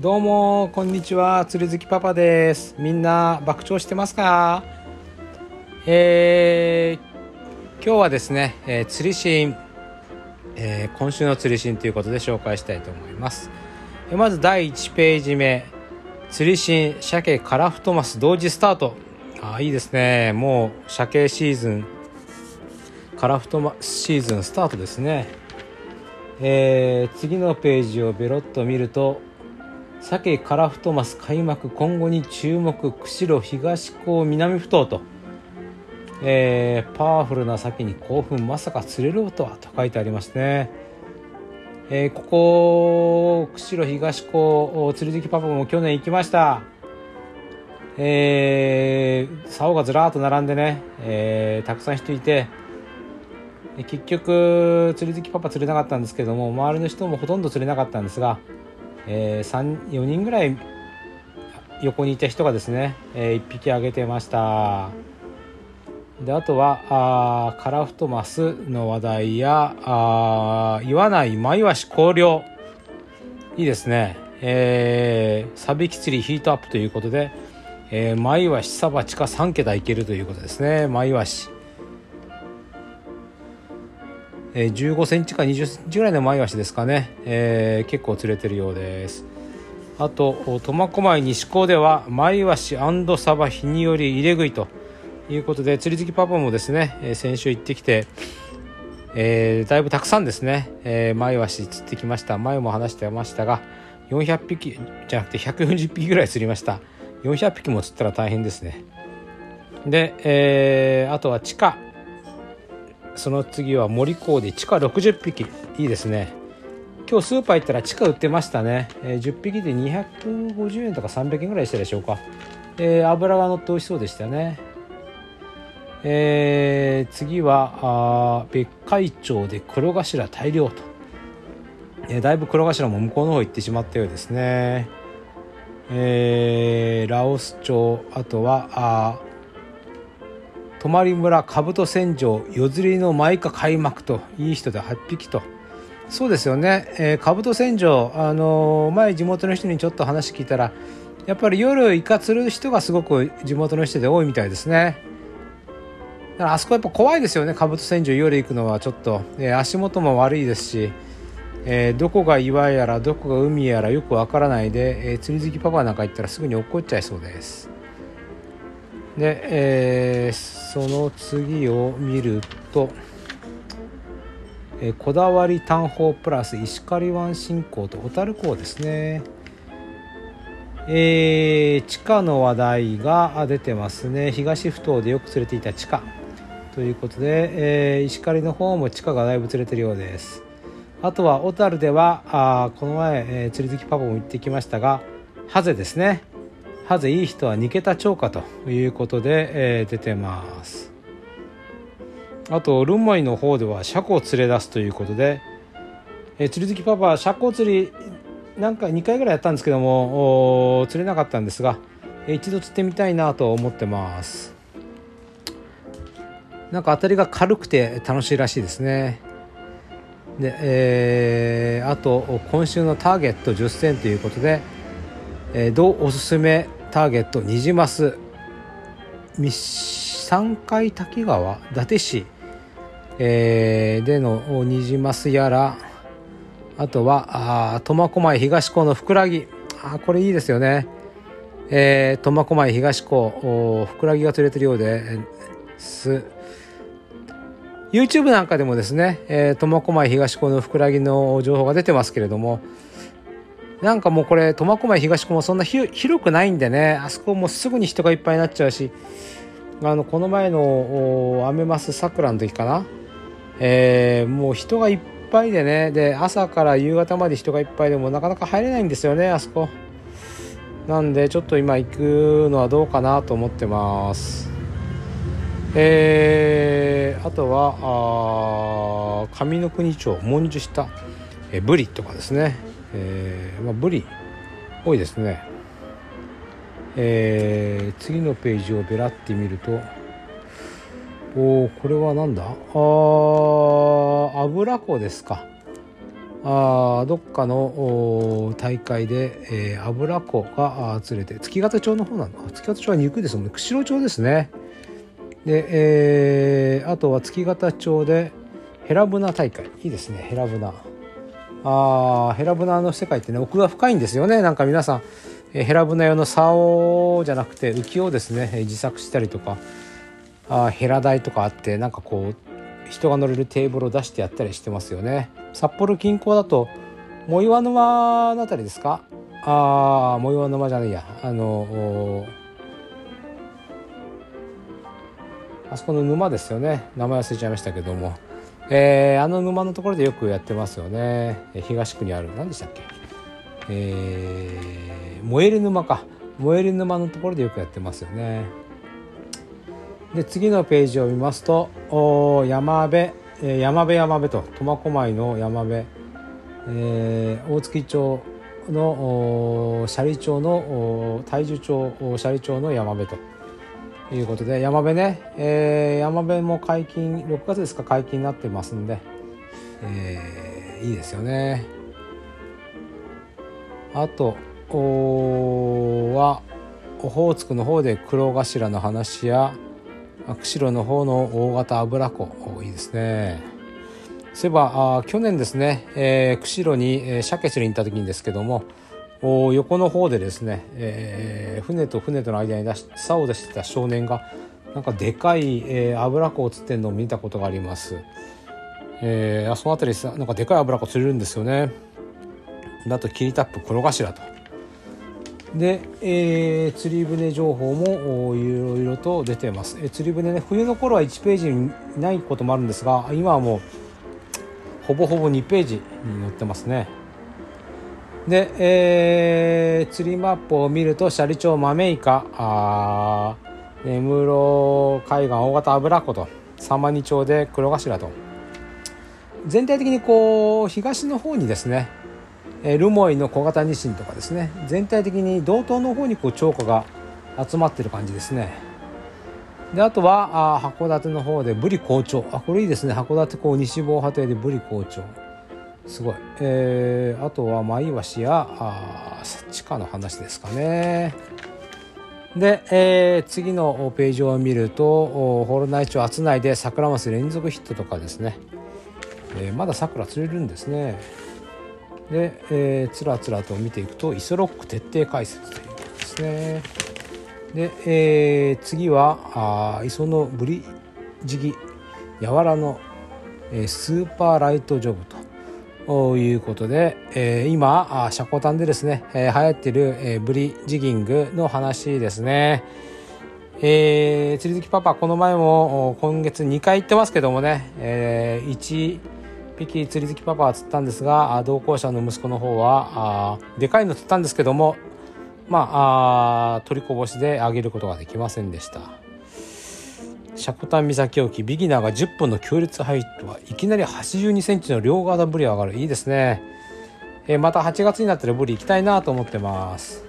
どうもこんにちは。釣り好きパパです。みんな爆笑してますか？えー、今日はですね、えー、釣りシーン、えー、今週の釣りシーンということで紹介したいと思います。えまず第1ページ目。釣りシーン鮭カラフトマス同時スタート。あいいですね。もう鮭シーズン。カラフトマスシーズンスタートですね。えー、次のページをベロッと見ると鮭カラフトマス開幕今後に注目釧路東港南ふ頭と、えー、パワフルな鮭に興奮まさか釣れるとはと書いてありますね、えー、ここ釧路東港釣り好きパパも去年行きました。えー、竿がずらーっと並んでね、えー、たくさん人いて結局釣り好きパパ釣れなかったんですけども周りの人もほとんど釣れなかったんですがえー、4人ぐらい横にいた人がですね、えー、1匹あげてました。であとはあカラフトマスの話題やあ岩内マイワシ香料。いいですね。えー、サビキ釣りヒートアップということで、えー、マイワシサバチカ3桁いけるということですね。マイワシ。えー、15センチか20センチぐらいのマイワシですかね、えー、結構釣れてるようです。あと苫小牧西港ではマイワシサバ日により入れ食いということで釣り好きパパもですね、えー、先週行ってきて、えー、だいぶたくさんですね、えー、マイワシ釣ってきました。前も話してましたが400匹じゃなくて140匹ぐらい釣りました。400匹も釣ったら大変ですね。で、えー、あとは地下。その次は森港で地下60匹。いいですね。今日スーパー行ったら地下売ってましたね、えー、10匹で250円とか300円ぐらいしたでしょうか、えー、油が乗って美味しそうでしたね。えー、次はあ別海町で黒頭大量と、えー、だいぶ黒頭も向こうの方行ってしまったようですね。えー、ラオス町あとはあ泊村兜船場夜釣りの舞花開幕といい人で8匹と。そうですよね、えー、兜船場あのー、前地元の人にちょっと話聞いたらやっぱり夜イカ釣る人がすごく地元の人で多いみたいですね。だからあそこやっぱ怖いですよね。兜船場夜行くのはちょっと、えー、足元も悪いですし、えー、どこが岩やらどこが海やらよくわからないで、え、釣り好きパパなんか行ったらすぐに落っこっちゃいそうです。で、えーその次を見ると、えこだわり炭鉱プラス石狩湾新港と小樽港ですね。えー、地下の話題が出てますね。東ふ頭でよく釣れていた地下。ということで、えー、石狩の方も地下がだいぶ釣れてるようです。あとは小樽ではあこの前、えー、釣り好きパパも行ってきましたがハゼですね。ハゼいい人は2桁超過ということで、えー、出てます。あとルンマイの方ではシャコを連れ出すということで、えー、釣り好きパパはシャコ釣りなんか2回ぐらいやったんですけども釣れなかったんですが、えー、一度釣ってみたいなと思ってます。なんか当たりが軽くて楽しいらしいですね。で、えー、あと今週のターゲット10選ということで、えー、どうおすすめターゲットニジマス。三階滝川伊達市、えー、でのニジマスやら。あとは苫小牧東港のふくらぎ。あこれいいですよね。えー、苫小牧東港。ふくらぎが釣れてるようで。す。YouTube なんかでもですね、えー、苫小牧東港のふくらぎの情報が出てますけれども。なんかもうこれ苫小牧東区もそんな広くないんでね。あそこもすぐに人がいっぱいになっちゃうし。あのこの前のアメマス桜の時かな、えー、もう人がいっぱいでね。で朝から夕方まで人がいっぱいでもなかなか入れないんですよねあそこ。なんでちょっと今行くのはどうかなと思ってます。えー、あとはあ上の国町文殊下えブリとかですね。えー、まあ、ブリ多いですね、えー、次のページをべらってみるとおおこれは何だ？ああ油粉ですか。あどっかの大会で、えー、油湖が釣れて月形町の方なんだ。月形町は憎いですもんね。釧路町ですね。で、えー、あとは月形町でヘラブナ大会。いいですね。ヘラブナ。あヘラブナの世界ってね奥が深いんですよね。なんか皆さん、ヘラブナ用の竿じゃなくて浮きをですね自作したりとかあヘラ台とかあってなんかこう人が乗れるテーブルを出してやったりしてますよね。札幌近郊だと藻岩沼のあたりですか？ああ藻岩沼じゃないや。あのあそこの沼ですよね。名前忘れちゃいましたけども、えー、あの沼のところでよくやってますよね。東区にある何でしたっけ？えー、燃える沼か。燃える沼のところでよくやってますよね。で次のページを見ますとお山辺。え、山辺山辺と。苫小牧の山辺、えー、大月町の斜里町の大樹町斜里町の山辺と。いうことで山辺ね、えー、山辺も解禁6月ですか解禁になってますんで、えー、いいですよね。あとはオホーツクの方で黒頭の話や釧路の方の大型油湖いいですね。そういえばあ去年ですね、えー、釧路に、えー、鮭釣りに行った時にですけども横の方でですね、えー、船と船との間に出し竿を出してた少年がなんかでかい、えー、油湖を釣ってるのを見たことがあります、えー、その辺りなんかでかい油湖釣れるんですよね。だとキリタップ黒頭と。で、えー、釣り船情報もいろいろと出てます、えー、釣り船ね冬の頃は1ページにないこともあるんですが今はもうほぼほぼ2ページに載ってますね。で、えー、釣りマップを見ると斜里町豆イカ。あ根室海岸大型油湖と様似町で黒頭と。全体的にこう東の方にですねルモイの小型ニシンとかですね。全体的に道東の方にこう超過が集まってる感じですね。であとはあ函館の方でブリ好調あこれいいですね。函館こう西防波堤でブリ好調すごい、えー、あとはマイワシやあ地下の話ですかね。で、えー、次のページを見るとホールナイチョ厚内で桜マス連続ヒットとかですね、えー、まだ桜釣れるんですね。で、えー、つらつらと見ていくとイソロック徹底解説ということですね。で、えー、次はあ磯のブリジギやわらの、えー、スーパーライトジョブと。ということで、えー、今シャコタンでですね、えー、流行ってる、えー、ブリジギングの話ですね。えー、釣り好きパパこの前も今月2回行ってますけどもね、えー、1匹釣り好きパパは釣ったんですが同行者の息子の方はあでかいの釣ったんですけどもまああ取りこぼしであげることができませんでした。積丹岬沖ビギナーが10分の強烈ハイトはいきなり8 2センチの両側ブリ上がる。いいですね、えー、また8月になったらブリ行きたいなと思ってます。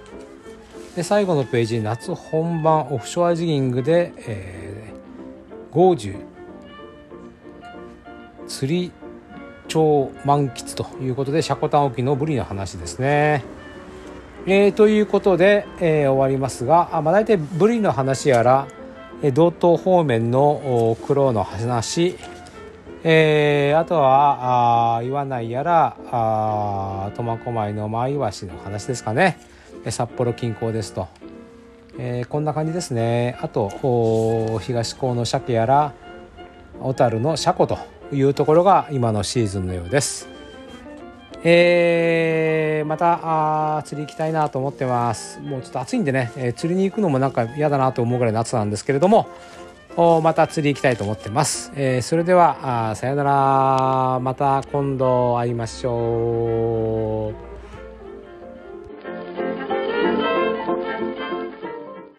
で最後のページ夏本番オフショアジギングで、えー、ゴージュ釣り超満喫ということでシャコタン沖のブリの話ですね。えー、ということで、えー、終わりますがあ、まあ、大体ブリの話やら、道東方面の苦労の話、えー、あとはあ岩内やら苫小牧のマイワシの話ですかね。札幌近郊ですと、えー、こんな感じですね。あと東高の鮭やら小樽の車庫というところが今のシーズンのようです。えー、またあ釣り行きたいなと思ってます。もうちょっと暑いんでね、えー、釣りに行くのもなんか嫌だなと思うぐらい夏なんですけれどもまた釣り行きたいと思ってます、えー、それではさよなら。また今度会いましょう。